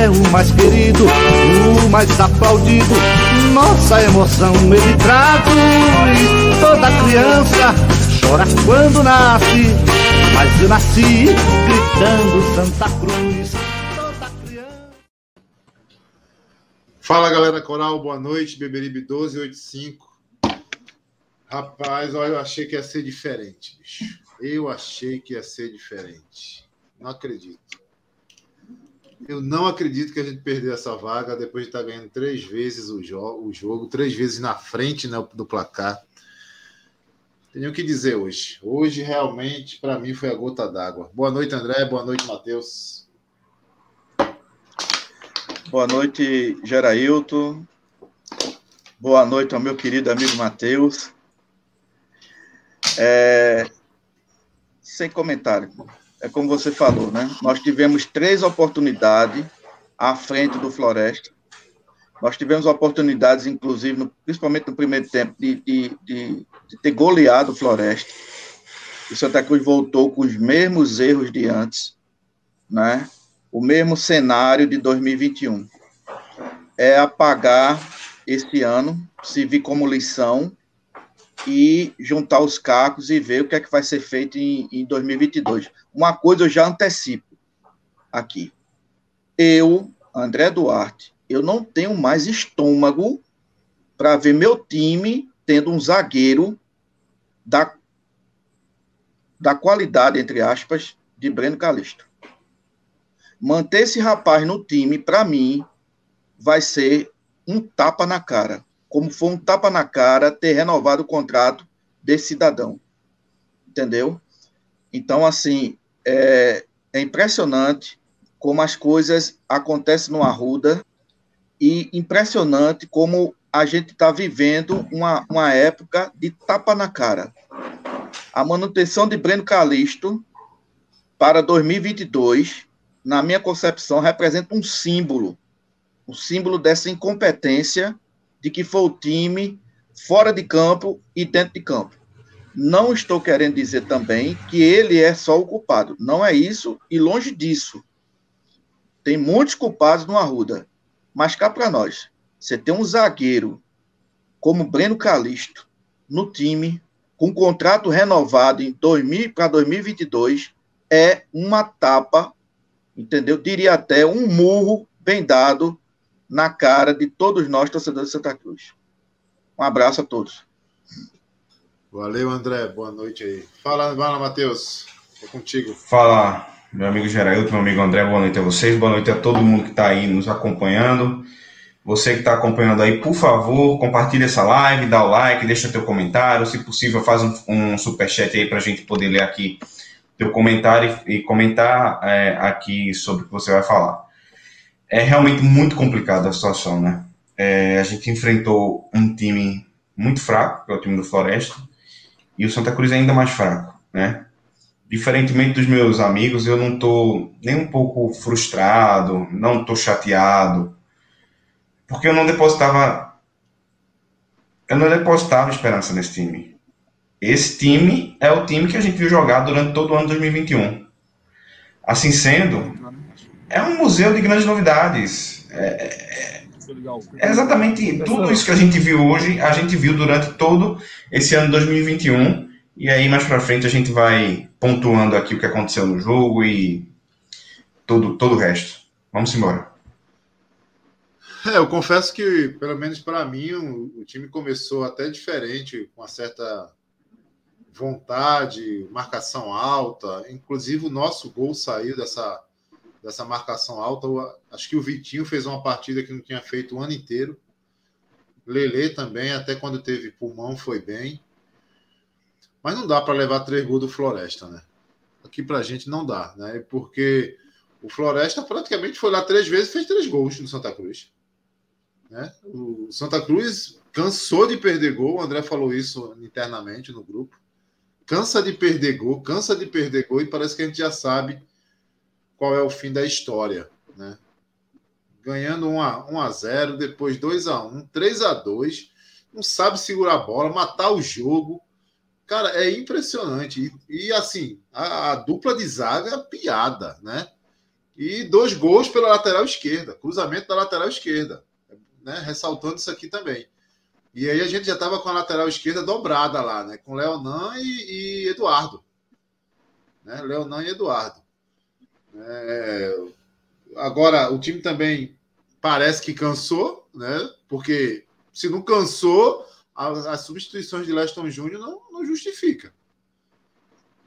É o mais querido, o mais aplaudido. Nossa emoção ele traduz. Toda criança chora quando nasce, mas eu nasci gritando Santa Cruz. Toda criança. Fala galera coral, boa noite. Beberibe 1285. Rapaz, olha, eu achei que ia ser diferente, bicho. Eu achei que ia ser diferente. Não acredito. Eu não acredito que a gente perdeu essa vaga depois de estar ganhando três vezes o, jo o jogo, três vezes na frente né, do placar. Tenho o que dizer hoje. Hoje, realmente, para mim, foi a gota d'água. Boa noite, André. Boa noite, Matheus. Boa noite, Gerailton. Boa noite ao meu querido amigo Matheus. É... Sem comentário. É como você falou, né? Nós tivemos três oportunidades à frente do Floresta. Nós tivemos oportunidades, inclusive, no, principalmente no primeiro tempo, de, de, de, de ter goleado o Floresta. O Santa Cruz voltou com os mesmos erros de antes, né? O mesmo cenário de 2021. É apagar esse ano, se vir como lição e juntar os cacos e ver o que é que vai ser feito em, em 2022. Uma coisa eu já antecipo aqui. Eu, André Duarte, eu não tenho mais estômago para ver meu time tendo um zagueiro da, da qualidade, entre aspas, de Breno Calixto. Manter esse rapaz no time, para mim, vai ser um tapa na cara. Como foi um tapa na cara ter renovado o contrato desse cidadão. Entendeu? Então, assim, é, é impressionante como as coisas acontecem no Arruda e impressionante como a gente está vivendo uma, uma época de tapa na cara. A manutenção de Breno Calixto para 2022, na minha concepção, representa um símbolo, um símbolo dessa incompetência de que foi o time fora de campo e dentro de campo. Não estou querendo dizer também que ele é só o culpado. Não é isso e longe disso. Tem muitos culpados no Arruda. Mas cá para nós, você tem um zagueiro como Breno Calixto no time, com contrato renovado em 2000 para 2022, é uma tapa, entendeu? Diria até um murro bem dado na cara de todos nós, torcedores de Santa Cruz. Um abraço a todos. Valeu, André. Boa noite aí. Fala, fala Matheus. É contigo. Fala, meu amigo Geraldo, meu amigo André, boa noite a vocês, boa noite a todo mundo que está aí nos acompanhando. Você que está acompanhando aí, por favor, compartilhe essa live, dá o like, deixa teu comentário, se possível, faz um, um superchat aí para a gente poder ler aqui teu comentário e, e comentar é, aqui sobre o que você vai falar. É realmente muito complicada a situação, né? É, a gente enfrentou um time muito fraco, que é o time do Floresta, e o Santa Cruz é ainda mais fraco, né? diferentemente dos meus amigos, eu não estou nem um pouco frustrado, não estou chateado, porque eu não depositava, eu não depositava esperança nesse time. Esse time é o time que a gente viu jogar durante todo o ano de 2021. Assim sendo, é um museu de grandes novidades. É, é, é exatamente tudo isso que a gente viu hoje, a gente viu durante todo esse ano de 2021 e aí, mais para frente, a gente vai pontuando aqui o que aconteceu no jogo e todo, todo o resto. Vamos embora. É, eu confesso que, pelo menos para mim, o, o, time começou até diferente, com uma certa vontade, marcação alta. Inclusive, o nosso gol saiu dessa, dessa marcação alta. Acho que o Vitinho fez uma partida que não tinha feito o ano inteiro. Lele também, até quando teve pulmão, foi bem. Mas não dá para levar três gols do Floresta, né? Aqui para a gente não dá, né? Porque O Floresta praticamente foi lá três vezes e fez três gols no Santa Cruz. Né? O Santa Cruz cansou de perder gol, o André falou isso internamente no grupo. Cansa de perder gol, cansa de perder gol e parece que a gente já sabe qual é o fim da história. Né? Ganhando 1 a, 1 a 0 depois 2 a 1 3 a 2 não sabe segurar a bola, matar o jogo. Cara, é impressionante. E, e assim, a, a, dupla de zaga é piada, né? E dois gols pela lateral esquerda, cruzamento da lateral esquerda, né? Ressaltando isso aqui também. E aí a gente já estava com a lateral esquerda dobrada lá, né? Com Leonan e, e Eduardo. Né? Leonan e Eduardo. É... Agora, o time também parece que cansou, né? Porque se não cansou, as substituições de Leston Júnior não, não justifica.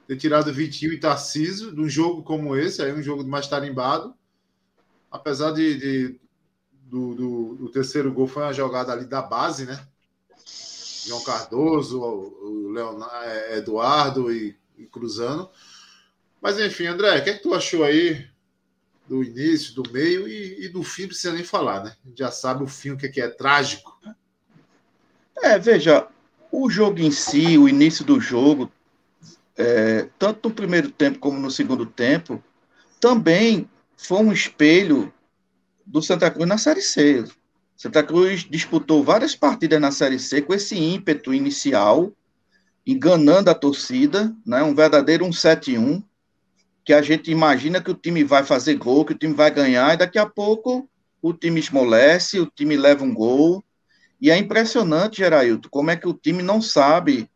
Ter tirado Vitinho e Tarcísio de um jogo como esse, aí um jogo mais tarimbado, apesar de, de do, do, do, terceiro gol foi uma jogada ali da base, né? João Cardoso, o Leonardo, é, Eduardo e, e, cruzando. Mas enfim, André, o que, é que tu achou aí do início, do meio e, e do fim, precisa nem falar, né? Já sabe o fim, o que é, que é trágico. É, veja, o jogo em si, o início do jogo, é, tanto no primeiro tempo como no segundo tempo, também foi um espelho do Santa Cruz na Série C. Santa Cruz disputou várias partidas na Série C com esse ímpeto inicial, enganando a torcida, né? um verdadeiro 1-7-1, que a gente imagina que o time vai fazer gol, que o time vai ganhar, e daqui a pouco o time esmolece, o time leva um gol. E é impressionante, Gerailton, como é que o time não sabe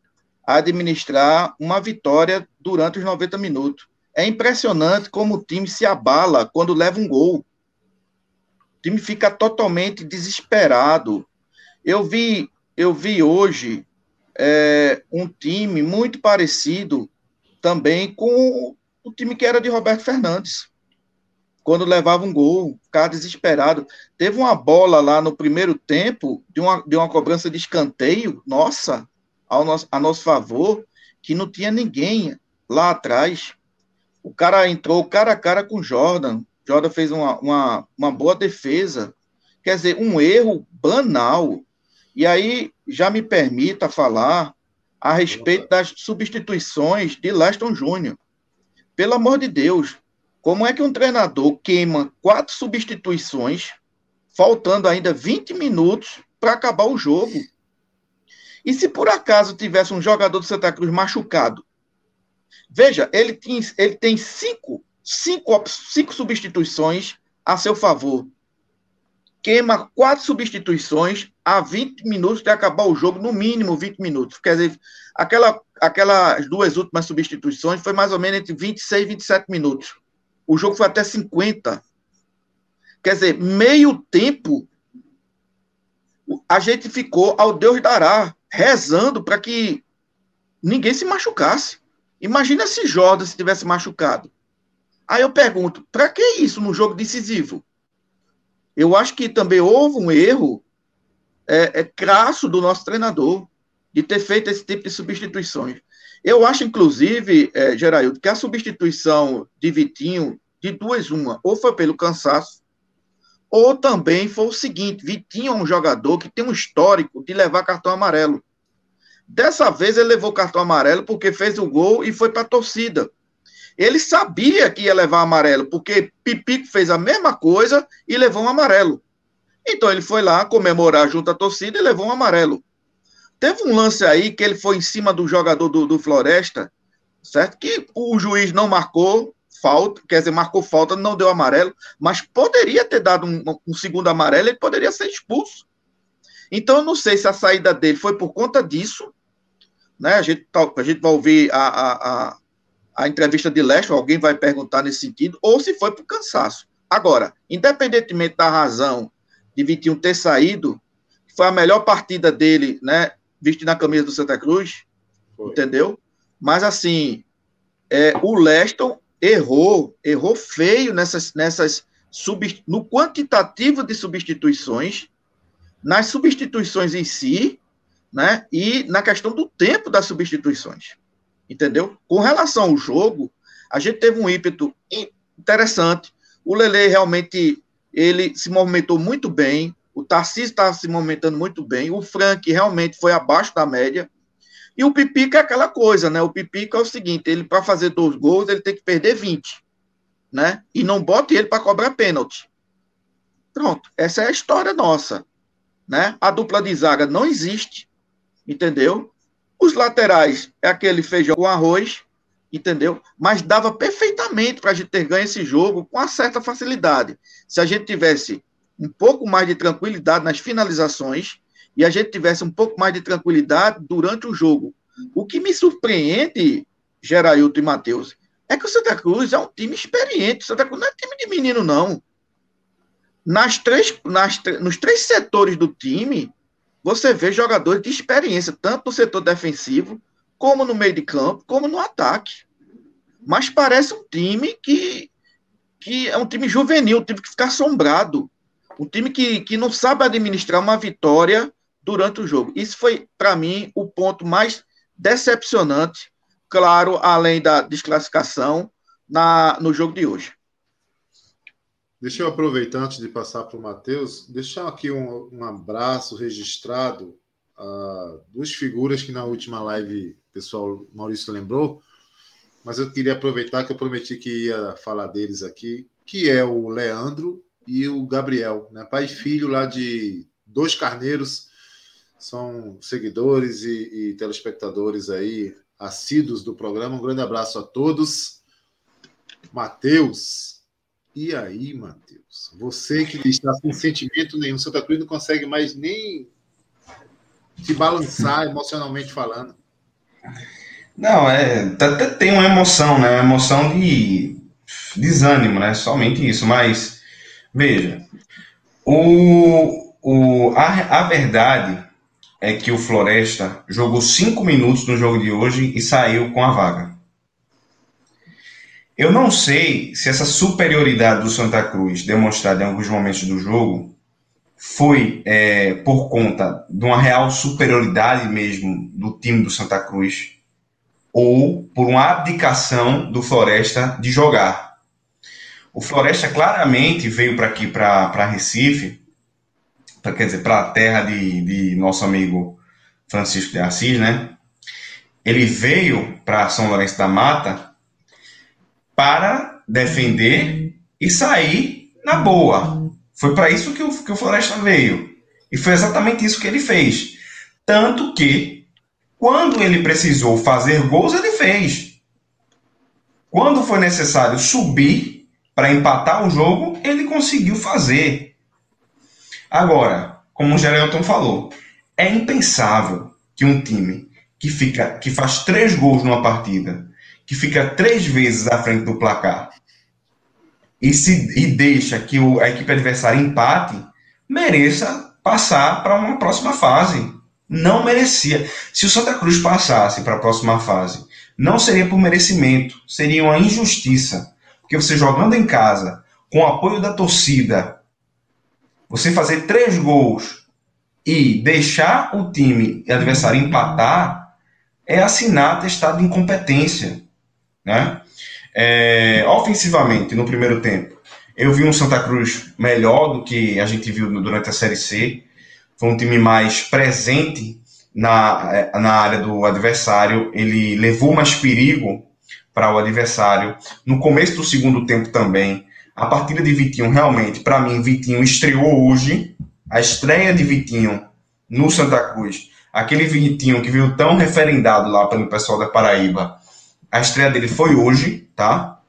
administrar uma vitória durante os 90 minutos. É impressionante como o time se abala quando leva um gol. O time fica totalmente desesperado. Eu vi, eu vi hoje é, um time muito parecido também com o time que era de Roberto Fernandes. Quando levava um gol, ficava desesperado. Teve uma bola lá no primeiro tempo, de uma, de uma cobrança de escanteio, nossa, ao nosso, a nosso favor, que não tinha ninguém lá atrás. O cara entrou cara a cara com Jordan. Jordan fez uma, uma, uma boa defesa. Quer dizer, um erro banal. E aí, já me permita falar a respeito das substituições de Leston Júnior. Pelo amor de Deus, como é que um treinador queima quatro substituições, faltando ainda 20 minutos para acabar o jogo? E se por acaso tivesse um jogador do Santa Cruz machucado? Veja, ele tem, ele tem cinco, cinco, cinco substituições a seu favor. Queima quatro substituições a 20 minutos de acabar o jogo, no mínimo 20 minutos. Quer dizer, aquela, aquelas duas últimas substituições foi mais ou menos entre 26 e 27 minutos. O jogo foi até 50. Quer dizer, meio tempo a gente ficou ao Deus dará, rezando para que ninguém se machucasse. Imagina se Jordan se tivesse machucado. Aí eu pergunto, para que isso no jogo decisivo? Eu acho que também houve um erro é, é crasso do nosso treinador de ter feito esse tipo de substituições. Eu acho, inclusive, é, Geraildo, que a substituição de Vitinho, de duas uma, ou foi pelo cansaço, ou também foi o seguinte: Vitinho é um jogador que tem um histórico de levar cartão amarelo. Dessa vez ele levou cartão amarelo porque fez o gol e foi para a torcida. Ele sabia que ia levar amarelo, porque Pipico fez a mesma coisa e levou um amarelo. Então ele foi lá comemorar junto à torcida e levou um amarelo. Teve um lance aí que ele foi em cima do jogador do, do Floresta, certo? Que o juiz não marcou falta, quer dizer, marcou falta, não deu amarelo, mas poderia ter dado um, um segundo amarelo, ele poderia ser expulso. Então eu não sei se a saída dele foi por conta disso, né? A gente, tá, a gente vai ouvir a, a, a, a entrevista de Leste, alguém vai perguntar nesse sentido, ou se foi por cansaço. Agora, independentemente da razão de Vitinho ter saído, foi a melhor partida dele, né? Vestindo a camisa do Santa Cruz, foi. entendeu? Mas assim, é, o Leston errou, errou feio nessas, nessas sub, no quantitativo de substituições, nas substituições em si, né? E na questão do tempo das substituições. Entendeu? Com relação ao jogo, a gente teve um ímpeto interessante. O Lele realmente ele se movimentou muito bem. O Tarcísio estava se movimentando muito bem. O Frank realmente foi abaixo da média. E o Pipica é aquela coisa, né? O Pipica é o seguinte: ele, para fazer dois gols, ele tem que perder 20. Né? E não bote ele para cobrar pênalti. Pronto, essa é a história nossa. Né? A dupla de zaga não existe, entendeu? Os laterais é aquele feijão com arroz, entendeu? Mas dava perfeitamente para a gente ter ganho esse jogo com uma certa facilidade. Se a gente tivesse um pouco mais de tranquilidade nas finalizações e a gente tivesse um pouco mais de tranquilidade durante o jogo. O que me surpreende, Gerailton e Matheus, é que o Santa Cruz é um time experiente. O Santa Cruz não é time de menino, não. Nas três, nas, nos três setores do time, você vê jogadores de experiência, tanto no setor defensivo, como no meio de campo, como no ataque. Mas parece um time que, que é um time juvenil, um time que fica assombrado, um time que, que não sabe administrar uma vitória durante o jogo. Isso foi, para mim, o ponto mais decepcionante, claro, além da desclassificação na, no jogo de hoje. Deixa eu aproveitar antes de passar para o Matheus, deixar aqui um, um abraço registrado a duas figuras que na última live o pessoal Maurício lembrou, mas eu queria aproveitar que eu prometi que ia falar deles aqui, que é o Leandro e o Gabriel, né? pai e filho lá de dois carneiros, são seguidores e, e telespectadores aí assíduos do programa. Um grande abraço a todos. Matheus, e aí, Matheus? Você que está sem sentimento nenhum, Santa Cruz não consegue mais nem se balançar emocionalmente falando. Não, é, tem uma emoção, né? Uma emoção de desânimo, né? Somente isso. Mas, veja, o, o, a, a verdade é que o Floresta jogou cinco minutos no jogo de hoje e saiu com a vaga. Eu não sei se essa superioridade do Santa Cruz, demonstrada em alguns momentos do jogo, foi é, por conta de uma real superioridade mesmo do time do Santa Cruz, ou por uma abdicação do Floresta de jogar. O Floresta claramente veio para aqui, para Recife, pra, quer dizer, para a terra de, de nosso amigo Francisco de Assis, né? Ele veio para São Lourenço da Mata para defender e sair na boa. Foi para isso que o, que o Floresta veio. E foi exatamente isso que ele fez. Tanto que, quando ele precisou fazer gols, ele fez. Quando foi necessário subir para empatar o jogo, ele conseguiu fazer. Agora, como o Gerelton falou, é impensável que um time que fica que faz três gols numa partida que fica três vezes à frente do placar e, se, e deixa que o, a equipe adversária empate, mereça passar para uma próxima fase. Não merecia. Se o Santa Cruz passasse para a próxima fase, não seria por merecimento, seria uma injustiça. Porque você jogando em casa, com o apoio da torcida, você fazer três gols e deixar o time adversário empatar é assinar atestado de incompetência. Né? É, ofensivamente, no primeiro tempo, eu vi um Santa Cruz melhor do que a gente viu durante a Série C. Foi um time mais presente na, é, na área do adversário. Ele levou mais perigo para o adversário. No começo do segundo tempo também, a partida de Vitinho, realmente, para mim, Vitinho estreou hoje. A estreia de Vitinho no Santa Cruz, aquele Vitinho que veio tão referendado lá pelo pessoal da Paraíba, a estreia dele foi hoje, tá?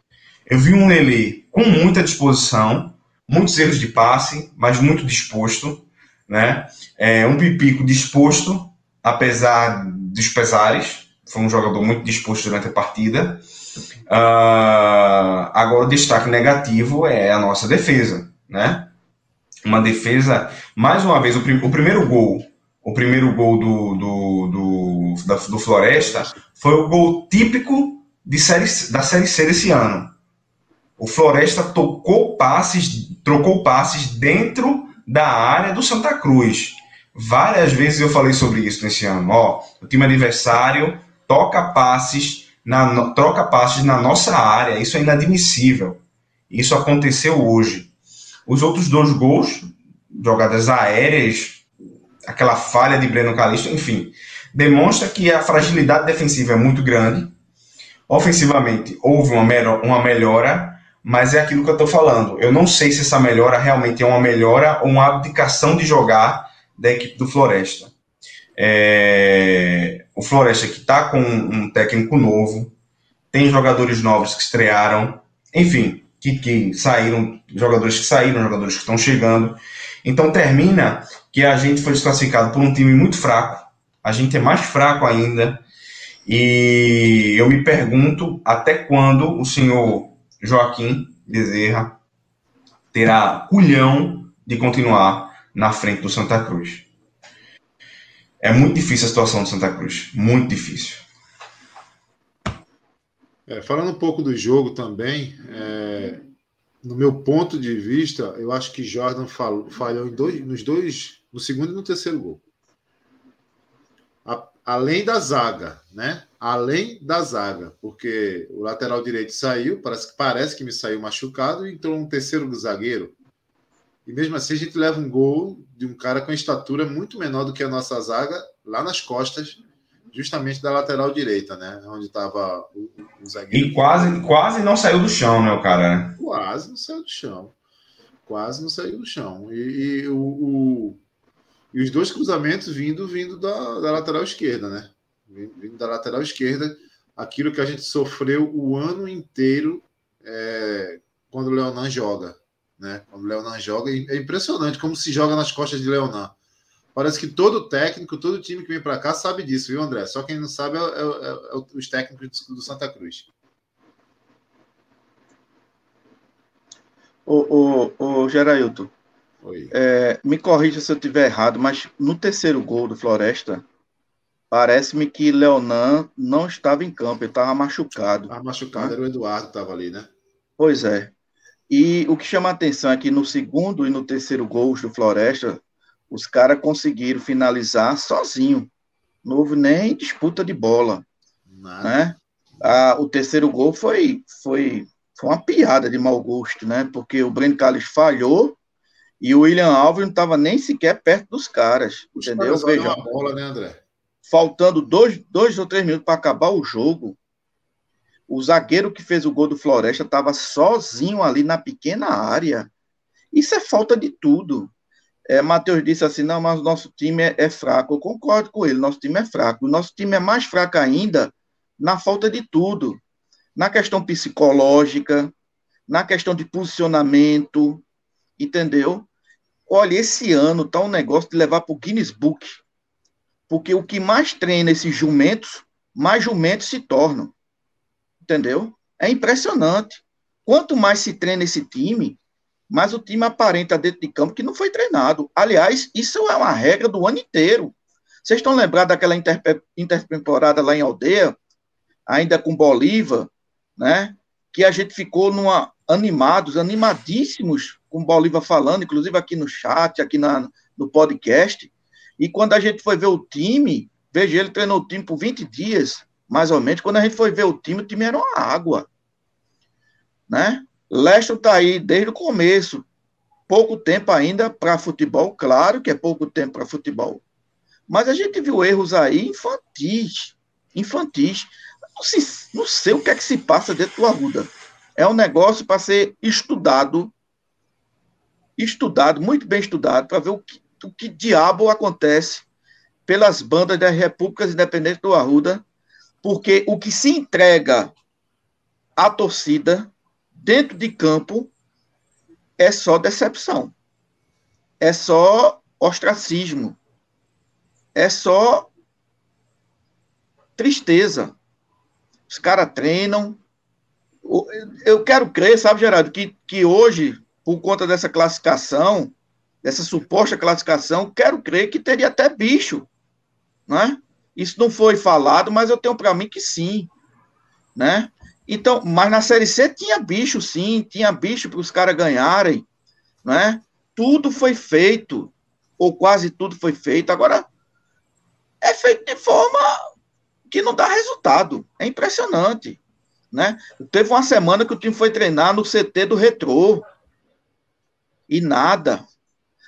Eu vi um Lele com muita disposição, muitos erros de passe, mas muito disposto, né? É, um Pipico disposto, apesar dos pesares. Foi um jogador muito disposto durante a partida. Uh, agora, o destaque negativo é a nossa defesa, né? Uma defesa, mais uma vez, o, prim o primeiro gol o primeiro gol do, do, do, do Floresta foi o gol típico de série, da Série C desse ano. O Floresta tocou passes, trocou passes dentro da área do Santa Cruz. Várias vezes eu falei sobre isso nesse ano. Ó, o time adversário toca passes, na, troca passes na nossa área. Isso é inadmissível. Isso aconteceu hoje. Os outros dois gols, jogadas aéreas, aquela falha de Breno Calixto, enfim, demonstra que a fragilidade defensiva é muito grande. Ofensivamente, houve uma, uma melhora, mas é aquilo que eu estou falando. Eu não sei se essa melhora realmente é uma melhora ou uma abdicação de jogar da equipe do Floresta. É... O Floresta que está com um técnico novo, tem jogadores novos que estrearam, enfim, que, que saíram, jogadores que saíram, jogadores que estão chegando. Então termina que a gente foi desclassificado por um time muito fraco, a gente é mais fraco ainda, e eu me pergunto até quando o senhor Joaquim Bezerra terá culhão de continuar na frente do Santa Cruz. É muito difícil a situação do Santa Cruz, muito difícil. É, falando um pouco do jogo também, é, no meu ponto de vista, eu acho que Jordan falhou, falhou dois, nos dois, no segundo e no terceiro gol. A, além da zaga, né? Além da zaga, porque o lateral direito saiu, parece, parece que me saiu machucado, e entrou um terceiro zagueiro. E mesmo assim a gente leva um gol de um cara com estatura muito menor do que a nossa zaga, lá nas costas justamente da lateral direita, né? Onde estava o, o, zagueiro. E quase, quase não saiu do chão, né, o cara? Quase não saiu do chão. Quase não saiu do chão. E, e o, o, e os dois cruzamentos vindo vindo da, da lateral esquerda, né? Vindo da lateral esquerda, aquilo que a gente sofreu o ano inteiro é, quando o Leonan joga. Né? Quando o Leonan joga, é impressionante como se joga nas costas de Leonan. Parece que todo técnico, todo time que vem para cá sabe disso, viu, André? Só quem não sabe é, é, é, é os técnicos do Santa Cruz. O, o, o Gerailton, é, me corrija se eu estiver errado, mas no terceiro gol do Floresta, parece-me que Leonan não estava em campo, ele estava machucado. Estava machucado, era o Eduardo que estava ali, né? Pois é. E o que chama a atenção é que no segundo e no terceiro gols do Floresta, os caras conseguiram finalizar sozinho. Não houve nem disputa de bola. Né? Ah, o terceiro gol foi, foi, foi uma piada de mau gosto, né? Porque o Breno Carlos falhou e o William Alves não estava nem sequer perto dos caras. Os entendeu? Caras Veja. bola, né, André? Faltando dois, dois ou três minutos para acabar o jogo, o zagueiro que fez o gol do Floresta estava sozinho ali na pequena área. Isso é falta de tudo. É, Matheus disse assim: não, mas o nosso time é, é, fraco. Eu concordo com ele, nosso time é fraco. O nosso time é mais fraco ainda na falta de tudo. Na questão psicológica, na questão de posicionamento, entendeu? Olha, esse ano tá um negócio de levar para o Guinness Book. Porque o que mais treina esses jumentos, mais jumentos se tornam. Entendeu? É impressionante. Quanto mais se treina esse time, mas o time aparenta dentro de campo que não foi treinado. Aliás, isso é uma regra do ano inteiro. Vocês estão lembrados daquela intertemporada lá em Aldeia, ainda com Bolívar, né? Que a gente ficou numa, animados, animadíssimos com Bolívar falando, inclusive aqui no chat, aqui na, no podcast. E quando a gente foi ver o time, veja, ele treinou o time por 20 dias, mais ou menos. Quando a gente foi ver o time, o time era uma água. Né? Leste está aí desde o começo. Pouco tempo ainda para futebol, claro que é pouco tempo para futebol. Mas a gente viu erros aí infantis. Infantis. Não sei, não sei o que é que se passa dentro do Arruda. É um negócio para ser estudado, estudado, muito bem estudado, para ver o que, o que diabo acontece pelas bandas das repúblicas independentes do Arruda, porque o que se entrega à torcida dentro de campo é só decepção. É só ostracismo. É só tristeza. Os caras treinam. Eu quero crer, sabe, Gerardo, que, que hoje, por conta dessa classificação, dessa suposta classificação, quero crer que teria até bicho. Né? Isso não foi falado, mas eu tenho para mim que sim. Né? Então, mas na Série C tinha bicho, sim, tinha bicho para os caras ganharem, né? Tudo foi feito, ou quase tudo foi feito. Agora, é feito de forma que não dá resultado. É impressionante. Né? Teve uma semana que o time foi treinar no CT do Retrô. E nada.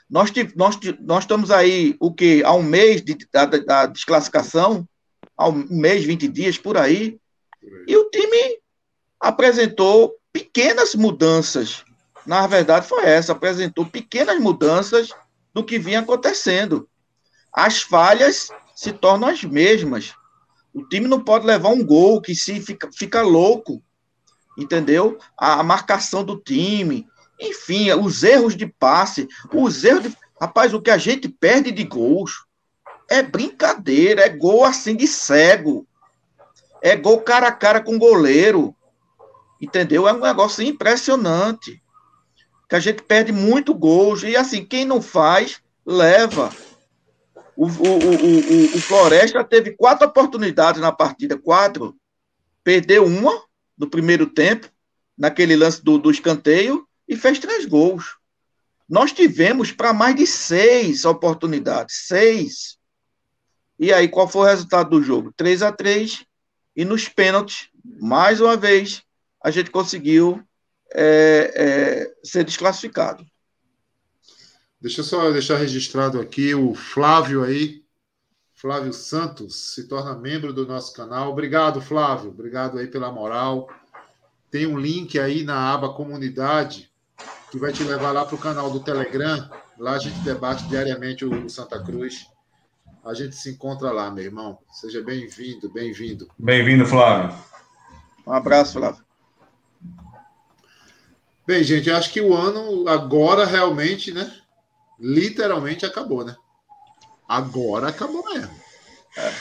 Nós, nós, nós estamos aí, o que? Há um mês de, da, da desclassificação, há um mês, 20 dias, por aí. E o time apresentou pequenas mudanças. Na verdade, foi essa: apresentou pequenas mudanças do que vinha acontecendo. As falhas se tornam as mesmas. O time não pode levar um gol que se fica, fica louco, entendeu? A, a marcação do time, enfim, os erros de passe, os erros de. Rapaz, o que a gente perde de gols é brincadeira, é gol assim de cego. É gol cara a cara com goleiro. Entendeu? É um negócio impressionante. Que a gente perde muito gols. E assim, quem não faz, leva. O, o, o, o, Floresta teve quatro oportunidades na partida, quatro. Perdeu uma no primeiro tempo, naquele lance do, do escanteio, e fez três gols. Nós tivemos para mais de seis oportunidades. Seis. E aí, qual foi o resultado do jogo? 3 a 3 E nos pênaltis, mais uma vez, a gente conseguiu é, é, ser desclassificado. Deixa eu só deixar registrado aqui o Flávio aí, Flávio Santos, se torna membro do nosso canal. Obrigado, Flávio. Obrigado aí pela moral. Tem um link aí na aba comunidade que vai te levar lá para o canal do Telegram. Lá a gente debate diariamente o Santa Cruz. A gente se encontra lá, meu irmão. Seja bem-vindo, bem-vindo. Bem-vindo, Flávio. Um abraço, Flávio. Bem, gente, acho que o ano agora realmente, né? Literalmente acabou, né? Agora acabou mesmo. É.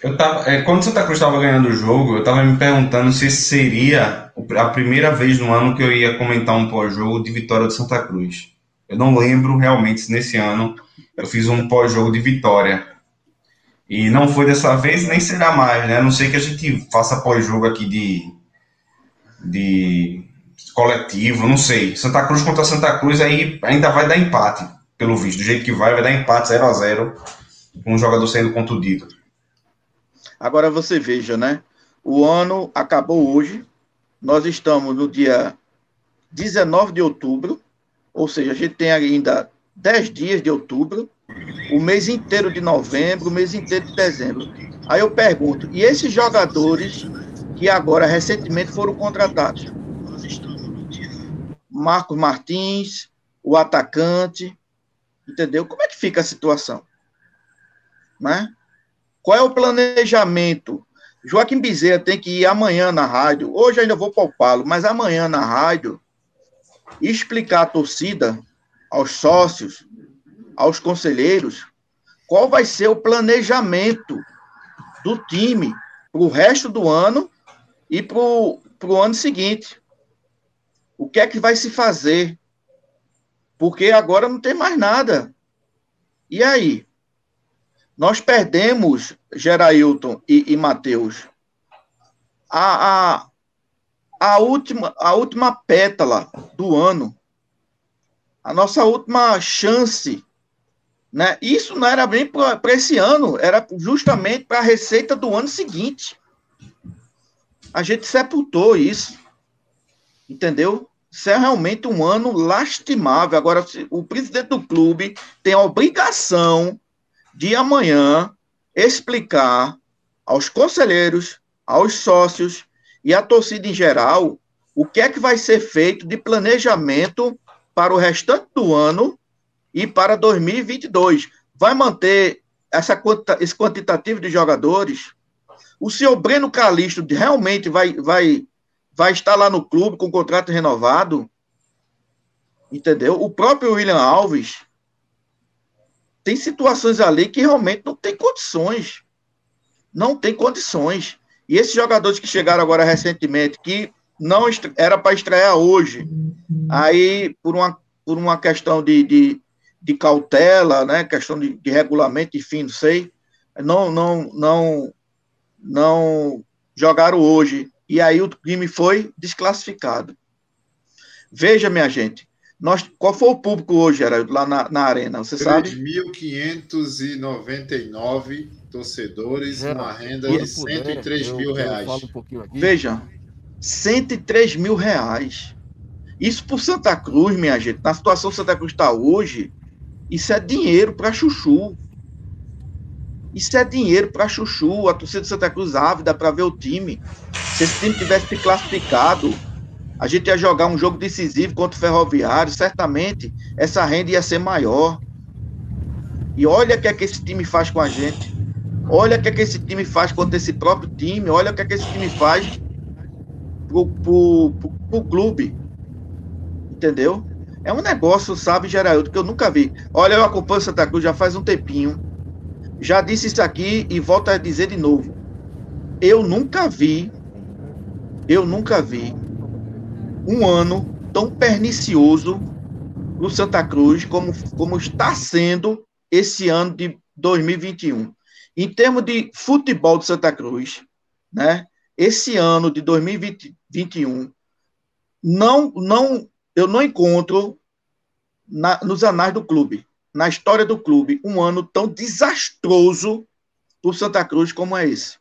Eu tava, é, quando Santa Cruz estava ganhando o jogo, eu estava me perguntando se seria a primeira vez no ano que eu ia comentar um pós-jogo de vitória de Santa Cruz. Eu não lembro realmente se nesse ano eu fiz um pós-jogo de vitória. E não foi dessa vez, nem será mais, né? A não sei que a gente faça pós-jogo aqui de, de coletivo, não sei. Santa Cruz contra Santa Cruz aí ainda vai dar empate, pelo visto. Do jeito que vai, vai dar empate 0 a 0 com um jogador sendo contundido. Agora você veja, né? O ano acabou hoje. Nós estamos no dia 19 de outubro, ou seja, a gente tem ainda 10 dias de outubro, o mês inteiro de novembro, o mês inteiro de dezembro. Aí eu pergunto, e esses jogadores que agora recentemente foram contratados? Marcos Martins, o atacante, entendeu? Como é que fica a situação? Né? Qual é o planejamento? Joaquim Bezerra tem que ir amanhã na rádio, hoje ainda vou poupá-lo, mas amanhã na rádio, explicar à torcida, aos sócios, aos conselheiros, qual vai ser o planejamento do time para o resto do ano e para o ano seguinte. O que é que vai se fazer? Porque agora não tem mais nada. E aí? Nós perdemos, Gerailton e, e Matheus, a, a, a, última, a última pétala do ano, a nossa última chance. Né? Isso não era bem para esse ano, era justamente para a receita do ano seguinte. A gente sepultou isso. Entendeu? Isso é realmente um ano lastimável. Agora, o presidente do clube tem a obrigação de amanhã explicar aos conselheiros, aos sócios e à torcida em geral o que é que vai ser feito de planejamento para o restante do ano e para 2022. Vai manter essa, esse quantitativo de jogadores? O senhor Breno Calixto realmente vai, vai vai estar lá no clube com contrato renovado. Entendeu? O próprio William Alves tem situações ali que realmente não tem condições. Não tem condições. E esses jogadores que chegaram agora recentemente, que não era para estrear hoje, aí por uma, por uma questão de, de, de cautela, né, questão de, de regulamento, enfim, não sei, não, não, não, não jogaram hoje e aí o time foi desclassificado. Veja, minha gente, nós, qual foi o público hoje, era lá na, na arena? Você 3. sabe? 3.599 torcedores, uma renda de 103 mil reais. Um Veja, 103 mil reais. Isso por Santa Cruz, minha gente, na situação que Santa Cruz está hoje, isso é dinheiro para chuchu. Isso é dinheiro para chuchu. A torcida de Santa Cruz ávida para ver o time. Se esse time tivesse se classificado, a gente ia jogar um jogo decisivo contra o Ferroviário. Certamente essa renda ia ser maior. E olha o que é que esse time faz com a gente. Olha o que é que esse time faz contra esse próprio time. Olha o que é que esse time faz pro, pro, pro, pro clube. Entendeu? É um negócio, sabe, Geraldo, que eu nunca vi. Olha, eu acompanho Santa Cruz já faz um tempinho. Já disse isso aqui e volto a dizer de novo. Eu nunca vi, eu nunca vi um ano tão pernicioso no Santa Cruz como, como está sendo esse ano de 2021. Em termos de futebol do Santa Cruz, né? Esse ano de 2021 não não eu não encontro na, nos anais do clube, na história do clube, um ano tão desastroso para o Santa Cruz como é esse.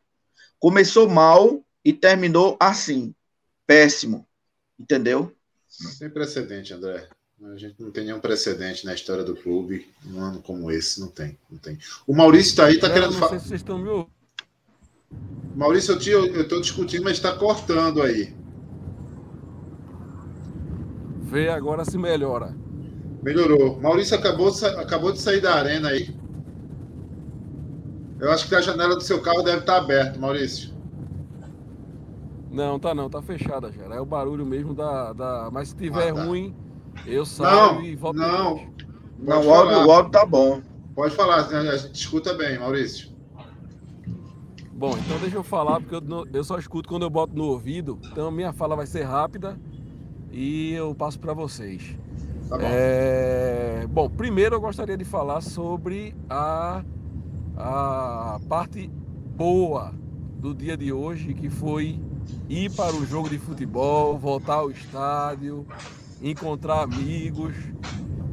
Começou mal e terminou assim, péssimo, entendeu? Não tem precedente, André. A gente não tem nenhum precedente na história do clube um ano como esse, não tem, não tem. O Maurício está aí, está querendo falar. Se vocês estão me... Maurício, eu estou discutindo, mas está cortando aí. Vê agora se melhora. Melhorou. Maurício acabou, acabou de sair da arena aí. Eu acho que a janela do seu carro deve estar aberta, Maurício. Não, tá não, tá fechada já. É o barulho mesmo da. da... Mas se tiver ah, tá. ruim, eu saio não, e volto. Não, não o áudio, o áudio tá bom. Pode falar, a gente escuta bem, Maurício. Bom, então deixa eu falar, porque eu, eu só escuto quando eu boto no ouvido. Então minha fala vai ser rápida e eu passo para vocês. Tá bom. É... bom, primeiro eu gostaria de falar sobre a, a parte boa do dia de hoje, que foi ir para o jogo de futebol, voltar ao estádio, encontrar amigos.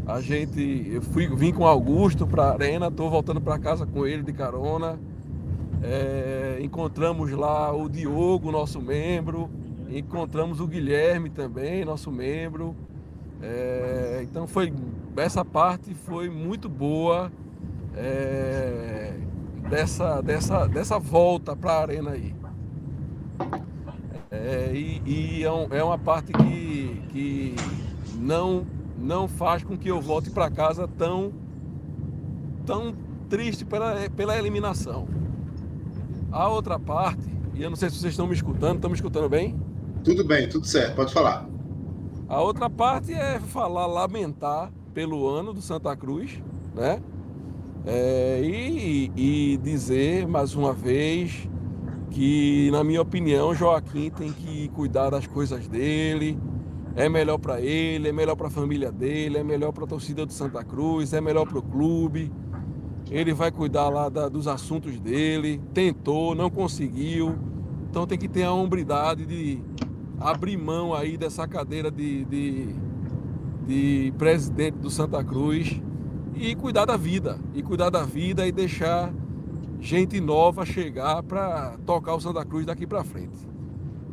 A gente, eu fui, vim com Augusto para a arena, estou voltando para casa com ele de carona. É, encontramos lá o Diogo, nosso membro, Encontramos o Guilherme também, nosso membro. É, então foi essa parte foi muito boa é, dessa, dessa, dessa volta para a arena aí. É, e, e é, um, é, uma parte que, que não, não faz com que eu volte para casa tão, tão triste pela, pela eliminação. A outra parte, e eu não sei se vocês estão me escutando, estão me escutando bem? Tudo bem, tudo certo, pode falar. A outra parte é falar, lamentar pelo ano do Santa Cruz, né? É, e, e dizer mais uma vez que, na minha opinião, Joaquim tem que cuidar das coisas dele. É melhor para ele, é melhor para a família dele, é melhor para a torcida do Santa Cruz, é melhor para o clube. Ele vai cuidar lá da, dos assuntos dele. Tentou, não conseguiu. Então tem que ter a hombridade de abrir mão aí dessa cadeira de, de, de presidente do Santa Cruz e cuidar da vida. E cuidar da vida e deixar gente nova chegar para tocar o Santa Cruz daqui para frente.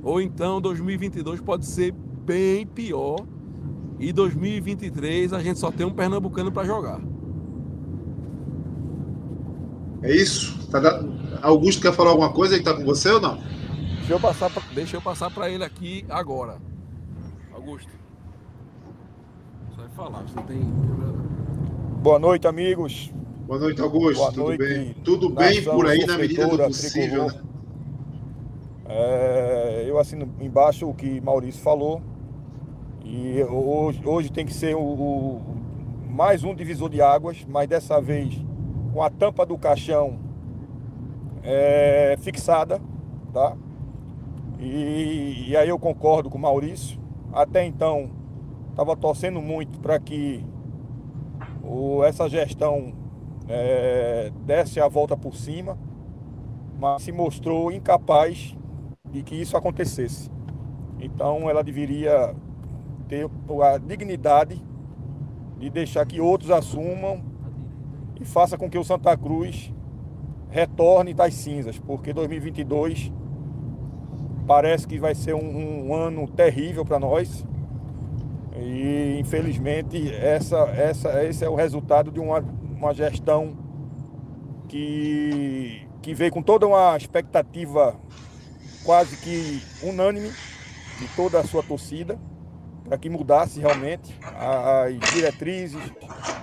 Ou então 2022 pode ser bem pior e 2023 a gente só tem um pernambucano para jogar. É isso? Tá. Augusto quer falar alguma coisa? Ele está com você ou não? Deixa eu passar pra, deixa eu passar para ele aqui agora. Augusto. Vai falar, você tem. Boa noite, amigos. Boa noite, Augusto. Boa Tudo noite, bem? Tudo bem por aí na medida do possível. Né? É, eu assino embaixo o que Maurício falou. E hoje, hoje tem que ser o, o, mais um divisor de águas, mas dessa vez com a tampa do caixão é, fixada, tá? E, e aí eu concordo com o Maurício. Até então, estava torcendo muito para que o, essa gestão é, desse a volta por cima, mas se mostrou incapaz de que isso acontecesse. Então ela deveria ter a dignidade de deixar que outros assumam e faça com que o Santa Cruz retorne das cinzas, porque 2022 Parece que vai ser um, um ano terrível para nós. E infelizmente essa, essa, esse é o resultado de uma, uma gestão que, que veio com toda uma expectativa quase que unânime de toda a sua torcida para que mudasse realmente as diretrizes,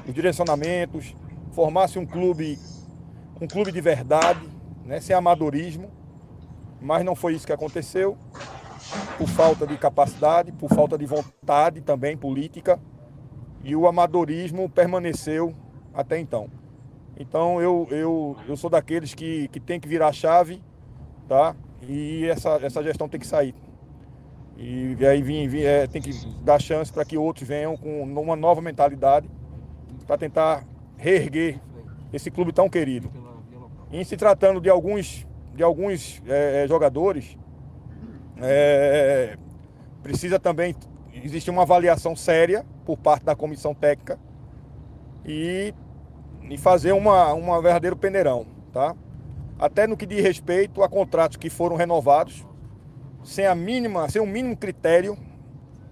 os direcionamentos, formasse um clube, um clube de verdade, né, sem amadorismo, mas não foi isso que aconteceu, por falta de capacidade, por falta de vontade também política, e o amadorismo permaneceu até então. Então eu, eu, eu sou daqueles que, que tem que virar a chave, tá? E essa, essa gestão tem que sair. E, aí vim, vim, é, tem que dar chance para que outros venham com uma nova mentalidade para tentar reerguer esse clube tão querido. Em se tratando de alguns, de alguns é, jogadores, é, precisa também existir uma avaliação séria por parte da comissão técnica e e fazer uma, uma verdadeiro peneirão, tá? Até no que diz respeito a contratos que foram renovados, sem a mínima, sem o mínimo critério,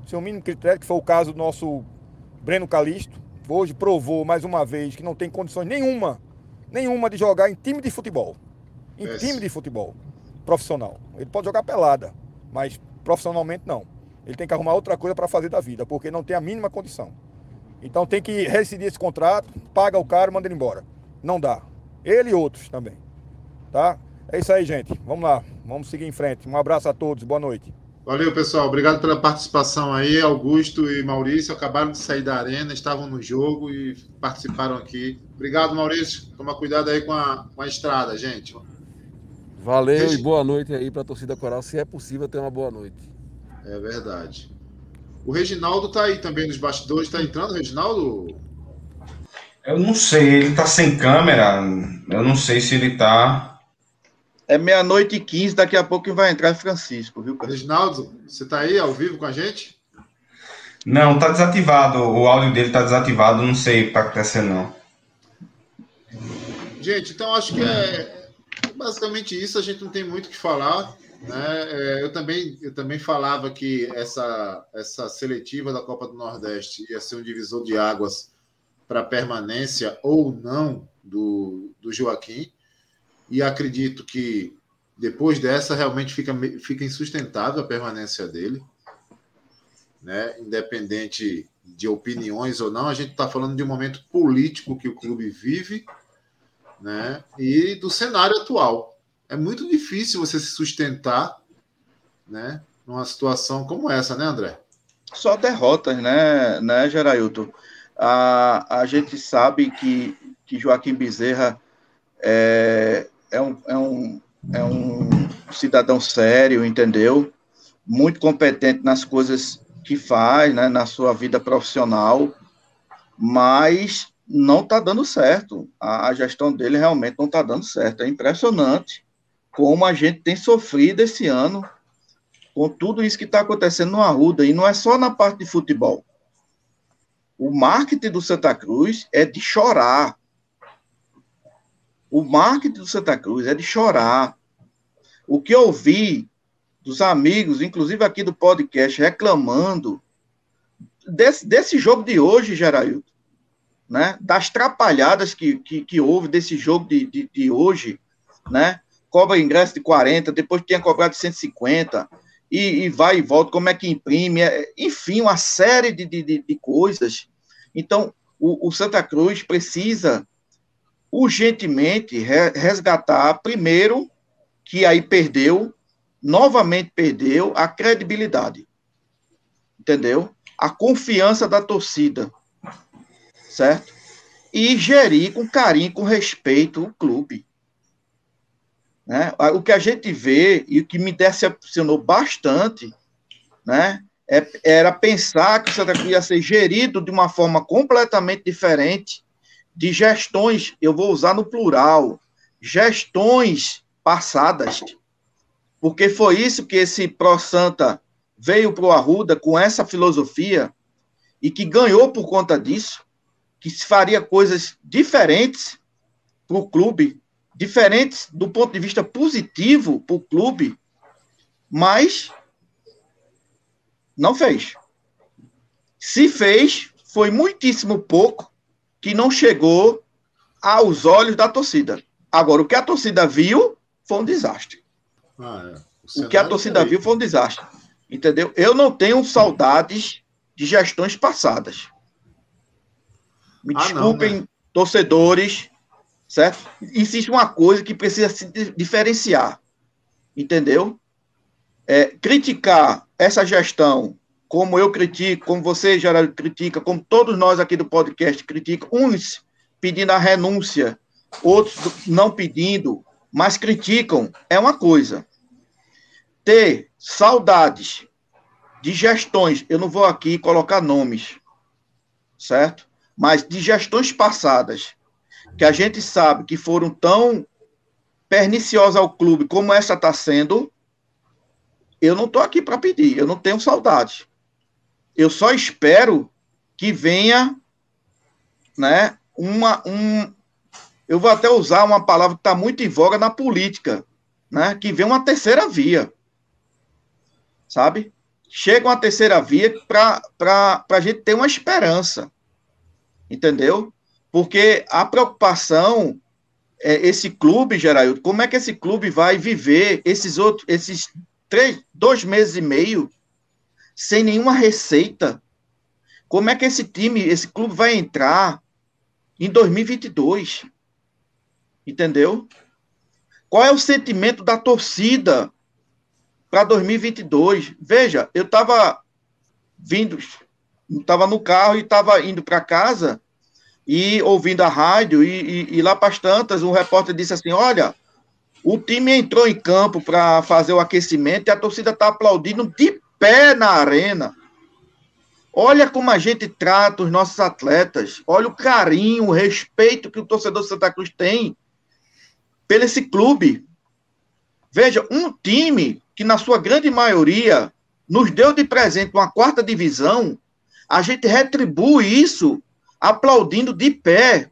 sem o mínimo critério, que foi o caso do nosso Breno Calisto, hoje provou mais uma vez que não tem condições nenhuma, nenhuma de jogar em time de futebol. Em time de futebol profissional. Ele pode jogar pelada, mas profissionalmente não. Ele tem que arrumar outra coisa para fazer da vida, porque não tem a mínima condição. Então tem que rescindir esse contrato, paga o cara e manda ele embora. Não dá. Ele e outros também. Tá? É isso aí, gente. Vamos lá. Vamos seguir em frente. Um abraço a todos. Boa noite. Valeu, pessoal. Obrigado pela participação aí. Augusto e Maurício acabaram de sair da arena, estavam no jogo e participaram aqui. Obrigado, Maurício. Toma cuidado aí com a, com a estrada, gente. Valeu e boa noite aí para a torcida coral. Se é possível, ter uma boa noite. É verdade. O Reginaldo tá aí também nos bastidores. Tá entrando, Reginaldo? Eu não sei, ele tá sem câmera. Eu não sei se ele tá. É meia-noite e quinze, daqui a pouco vai entrar Francisco, viu? Reginaldo, você tá aí ao vivo com a gente? Não, tá desativado. O áudio dele tá desativado, não sei o que tá acontecendo, não. Gente, então acho que é basicamente isso. A gente não tem muito o que falar. Né? É, eu, também, eu também falava que essa, essa seletiva da Copa do Nordeste ia ser um divisor de águas para permanência ou não do, do Joaquim. E acredito que depois dessa realmente fica, fica insustentável a permanência dele. Né? Independente de opiniões ou não, a gente está falando de um momento político que o clube vive né? e do cenário atual é muito difícil você se sustentar, né, numa situação como essa, né, André? Só derrotas, né, né, Gerailton? A, a gente sabe que, que Joaquim Bezerra é, é, um, é, um, é um cidadão sério, entendeu? Muito competente nas coisas que faz, né, na sua vida profissional, mas não está dando certo. A, a, gestão dele realmente não está dando certo. É impressionante como a gente tem sofrido esse ano com tudo isso que está acontecendo no Arruda, e não é só na parte de futebol. O marketing do Santa Cruz é de chorar. O marketing do Santa Cruz é de chorar. O que eu ouvi dos amigos, inclusive aqui do podcast, reclamando desse, desse jogo de hoje, Geraildo, né? das trapalhadas que, que, que houve desse jogo de, de, de hoje, né? cobra ingresso de 40, depois tinha cobrado de 150, e, e vai e volta, como é que imprime, é, enfim, uma série de, de, de coisas. Então, o, o, Santa Cruz precisa urgentemente resgatar, primeiro, que aí perdeu, novamente perdeu a credibilidade, entendeu? A confiança da torcida, certo? E gerir com carinho, com respeito o clube. Né? O que a gente vê e o que me decepcionou bastante né, é, era pensar que o Santa Cruz ia ser gerido de uma forma completamente diferente de gestões, eu vou usar no plural, gestões passadas. Porque foi isso que esse Pro Santa veio para o Arruda com essa filosofia e que ganhou por conta disso, que se faria coisas diferentes para o clube, diferentes do ponto de vista positivo para o clube, mas não fez. Se fez, foi muitíssimo pouco que não chegou aos olhos da torcida. Agora, o que a torcida viu foi um desastre. Ah, é. o, o, que a torcida viu foi um desastre. Entendeu? Eu não tenho saudades de gestões passadas. Me ah, desculpem, não, né? torcedores, certo? Existe uma coisa que precisa se diferenciar. Entendeu? É, criticar essa gestão como eu critico, como você, Geraldo, critica, como todos nós aqui do podcast criticam, uns pedindo a renúncia, outros não pedindo, mas criticam, é uma coisa. Ter saudades de gestões, eu não vou aqui colocar nomes, certo? Mas de gestões passadas, que a gente sabe que foram tão perniciosas ao clube como essa está sendo, eu não estou aqui para pedir, eu não tenho saudade. Eu só espero que venha, né, uma, um, eu vou até usar uma palavra que está muito em voga na política, né, que venha uma terceira via, sabe? Chega uma terceira via para a gente ter uma esperança, entendeu? Porque a preocupação é esse clube, Geraldo, como é que esse clube vai viver esses outros, esses três, dois meses e meio sem nenhuma receita. Como é que esse time, esse clube vai entrar em 2022? Entendeu? Qual é o sentimento da torcida para 2022? Veja, eu estava vindo, estava no carro e estava indo para casa e ouvindo a rádio, e, e, e lá para as tantas, um repórter disse assim: Olha, o time entrou em campo para fazer o aquecimento e a torcida está aplaudindo de pé na arena. Olha como a gente trata os nossos atletas. Olha o carinho, o respeito que o torcedor de Santa Cruz tem pelo esse clube. Veja, um time que, na sua grande maioria, nos deu de presente uma quarta divisão, a gente retribui isso aplaudindo de pé,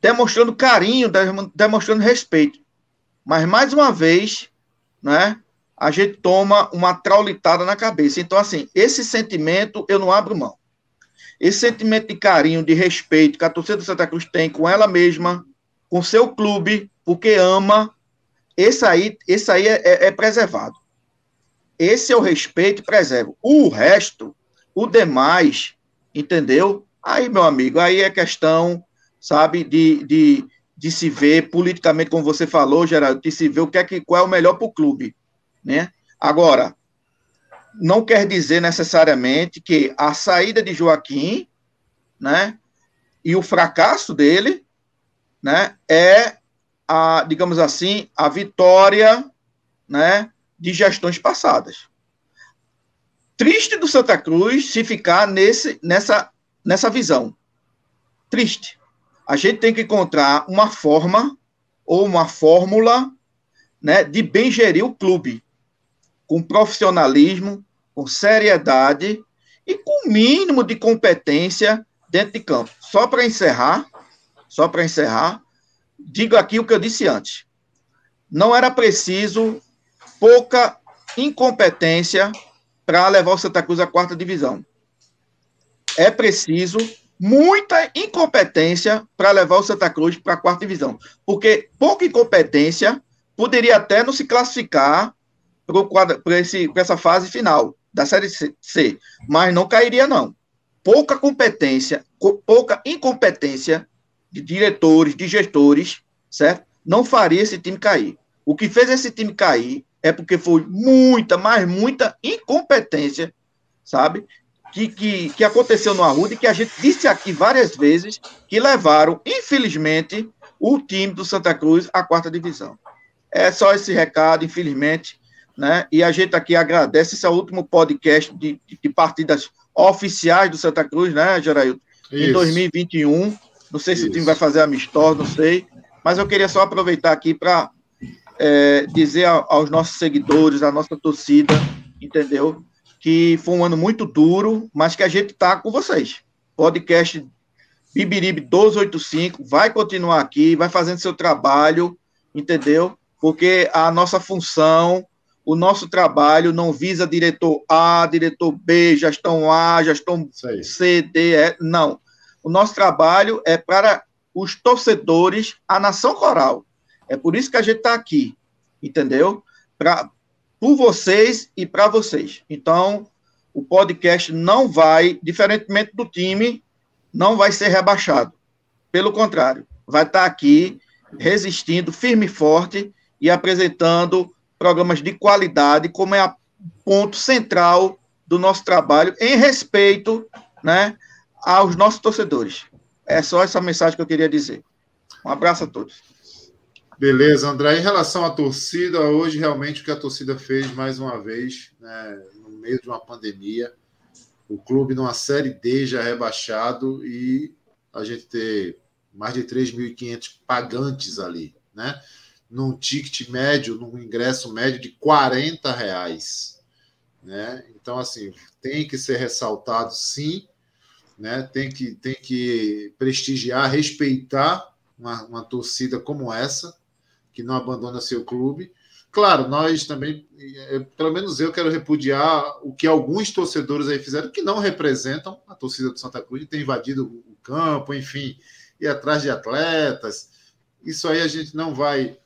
demonstrando carinho, demonstrando respeito. Mas, mais uma vez, né, a gente toma uma traulitada na cabeça. Então, assim, esse sentimento eu não abro mão. Esse sentimento de carinho, de respeito que a torcida do Santa Cruz tem com ela mesma, com seu clube, porque ama, esse aí, esse aí é, é, é preservado. Esse é o respeito preservo. O resto, o demais, entendeu? Aí, meu amigo, aí é questão, sabe, de, de, de se ver politicamente, como você falou, Geraldo, de se ver o que é que, qual é o melhor para o clube. Né? Agora, não quer dizer necessariamente que a saída de Joaquim, né, e o fracasso dele, né, é a, digamos assim, a vitória, né, de gestões passadas. Triste do Santa Cruz se ficar nesse, nessa, nessa visão. Triste. A gente tem que encontrar uma forma ou uma fórmula, né, de bem gerir o clube com profissionalismo, com seriedade e com mínimo de competência dentro de campo. Só para encerrar, só para encerrar, digo aqui o que eu disse antes. Não era preciso pouca incompetência para levar o Santa Cruz à quarta divisão. É preciso muita incompetência para levar o Santa Cruz para a quarta divisão. Porque pouca incompetência poderia até não se classificar para essa fase final da Série C, mas não cairia, não. Pouca competência, pouca incompetência de diretores, de gestores, certo? Não faria esse time cair. O que fez esse time cair é porque foi muita, mas muita incompetência, sabe? Que, que, que aconteceu no Arruda e que a gente disse aqui várias vezes que levaram, infelizmente, o time do Santa Cruz à quarta divisão. É só esse recado, infelizmente né? E a gente aqui agradece. Esse é o último podcast de, de partidas oficiais do Santa Cruz, né, Gerailton? Em 2021. Não sei se Isso. o time vai fazer amistoso, não sei. Mas eu queria só aproveitar aqui para é, dizer aos nossos seguidores, à nossa torcida, entendeu? Que foi um ano muito duro, mas que a gente está com vocês. Podcast Bibiribe 1285 vai continuar aqui, vai fazendo seu trabalho, entendeu? Porque a nossa função o nosso trabalho não visa diretor A, diretor B, gestão A, gestão C, D, E. Não. O nosso trabalho é para os torcedores, a nação coral. É por isso que a gente está aqui, entendeu? Pra, por vocês e para vocês. Então, o podcast não vai, diferentemente do time, não vai ser rebaixado. Pelo contrário, vai estar tá aqui resistindo firme e forte e apresentando programas de qualidade, como é a ponto central do nosso trabalho, em respeito né, aos nossos torcedores. É só essa mensagem que eu queria dizer. Um abraço a todos. Beleza, André. Em relação à torcida, hoje realmente o que a torcida fez mais uma vez, né, no meio de uma pandemia, o clube numa Série D já rebaixado e a gente ter mais de 3.500 pagantes ali, né? Num ticket médio, num ingresso médio de 40 reais, né? Então, assim, tem que ser ressaltado, sim, né? Tem que, tem que prestigiar, respeitar uma, uma torcida como essa, que não abandona seu clube. Claro, nós também, é, pelo menos eu quero repudiar o que alguns torcedores aí fizeram que não representam a torcida do Santa Cruz, tem invadido o campo, enfim, ir atrás de atletas. Isso aí a gente não vai,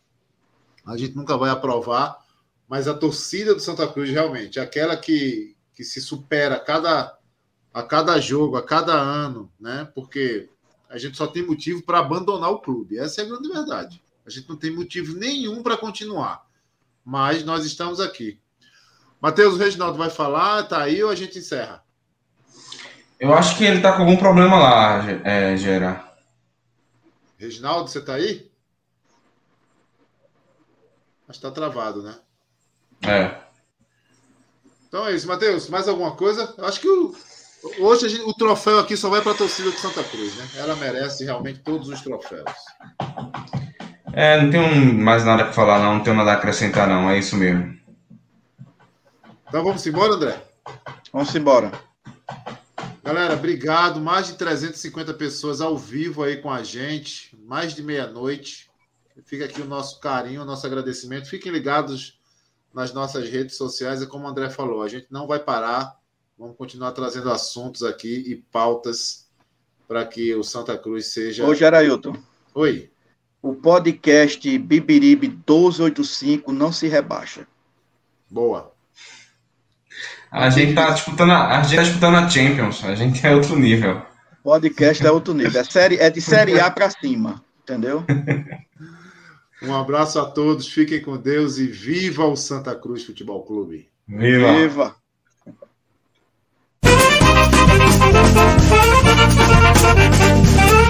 a gente nunca vai aprovar, mas a torcida do Santa Cruz realmente, aquela que, que se supera a cada, a cada jogo, a cada ano, né? Porque a gente só tem motivo para abandonar o clube. Essa é a grande verdade. A gente não tem motivo nenhum para continuar. Mas nós estamos aqui. Matheus, o Reginaldo vai falar, tá aí ou a gente encerra? Eu acho que ele tá com algum problema lá, é, Gera. Reginaldo, você tá aí? Acho que tá travado, né? É. Então é isso, Matheus. Mais alguma coisa? Eu acho que o, hoje gente, o troféu aqui só vai para a torcida de Santa Cruz, né? Ela merece realmente todos os troféus. É, não tenho mais nada para falar, não. Não tenho nada a acrescentar, não. É isso mesmo. Então vamos embora, André? Vamos embora. Galera, obrigado. Mais de 350 pessoas ao vivo aí com a gente. Mais de meia-noite. Fica aqui o nosso carinho, o nosso agradecimento. Fiquem ligados nas nossas redes sociais. É como o André falou, a gente não vai parar. Vamos continuar trazendo assuntos aqui e pautas para que o Santa Cruz seja. Ô, Gerailton. Oi o podcast Bibiribe 1285 não se rebaixa. Boa. A gente tá disputando a, a gente tá disputando a Champions, a gente é outro nível. Podcast é outro nível, é, série, é de série A para cima, entendeu? Um abraço a todos, fiquem com Deus e viva o Santa Cruz Futebol Clube. Viva. viva. Thank you.